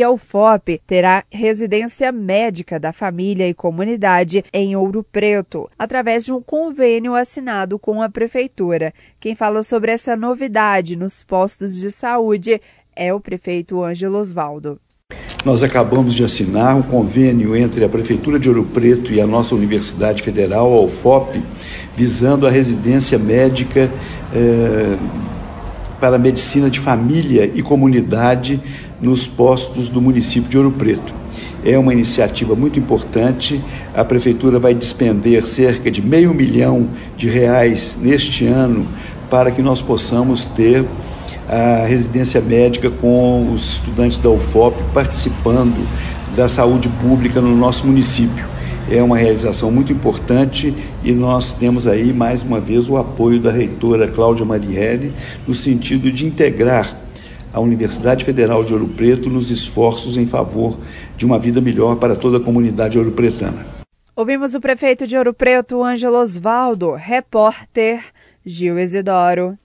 e a UFOP terá residência médica da família e comunidade em Ouro Preto, através de um convênio assinado com a Prefeitura. Quem fala sobre essa novidade nos postos de saúde é o prefeito Ângelo Osvaldo. Nós acabamos de assinar um convênio entre a Prefeitura de Ouro Preto e a nossa Universidade Federal, a UFOP, visando a residência médica eh, para a medicina de família e comunidade nos postos do município de Ouro Preto. É uma iniciativa muito importante. A Prefeitura vai despender cerca de meio milhão de reais neste ano para que nós possamos ter a residência médica com os estudantes da UFOP participando da saúde pública no nosso município. É uma realização muito importante e nós temos aí mais uma vez o apoio da reitora Cláudia Marielli no sentido de integrar a Universidade Federal de Ouro Preto nos esforços em favor de uma vida melhor para toda a comunidade ouropretana. Ouvimos o prefeito de Ouro Preto, Ângelo Osvaldo, repórter Gil Isidoro.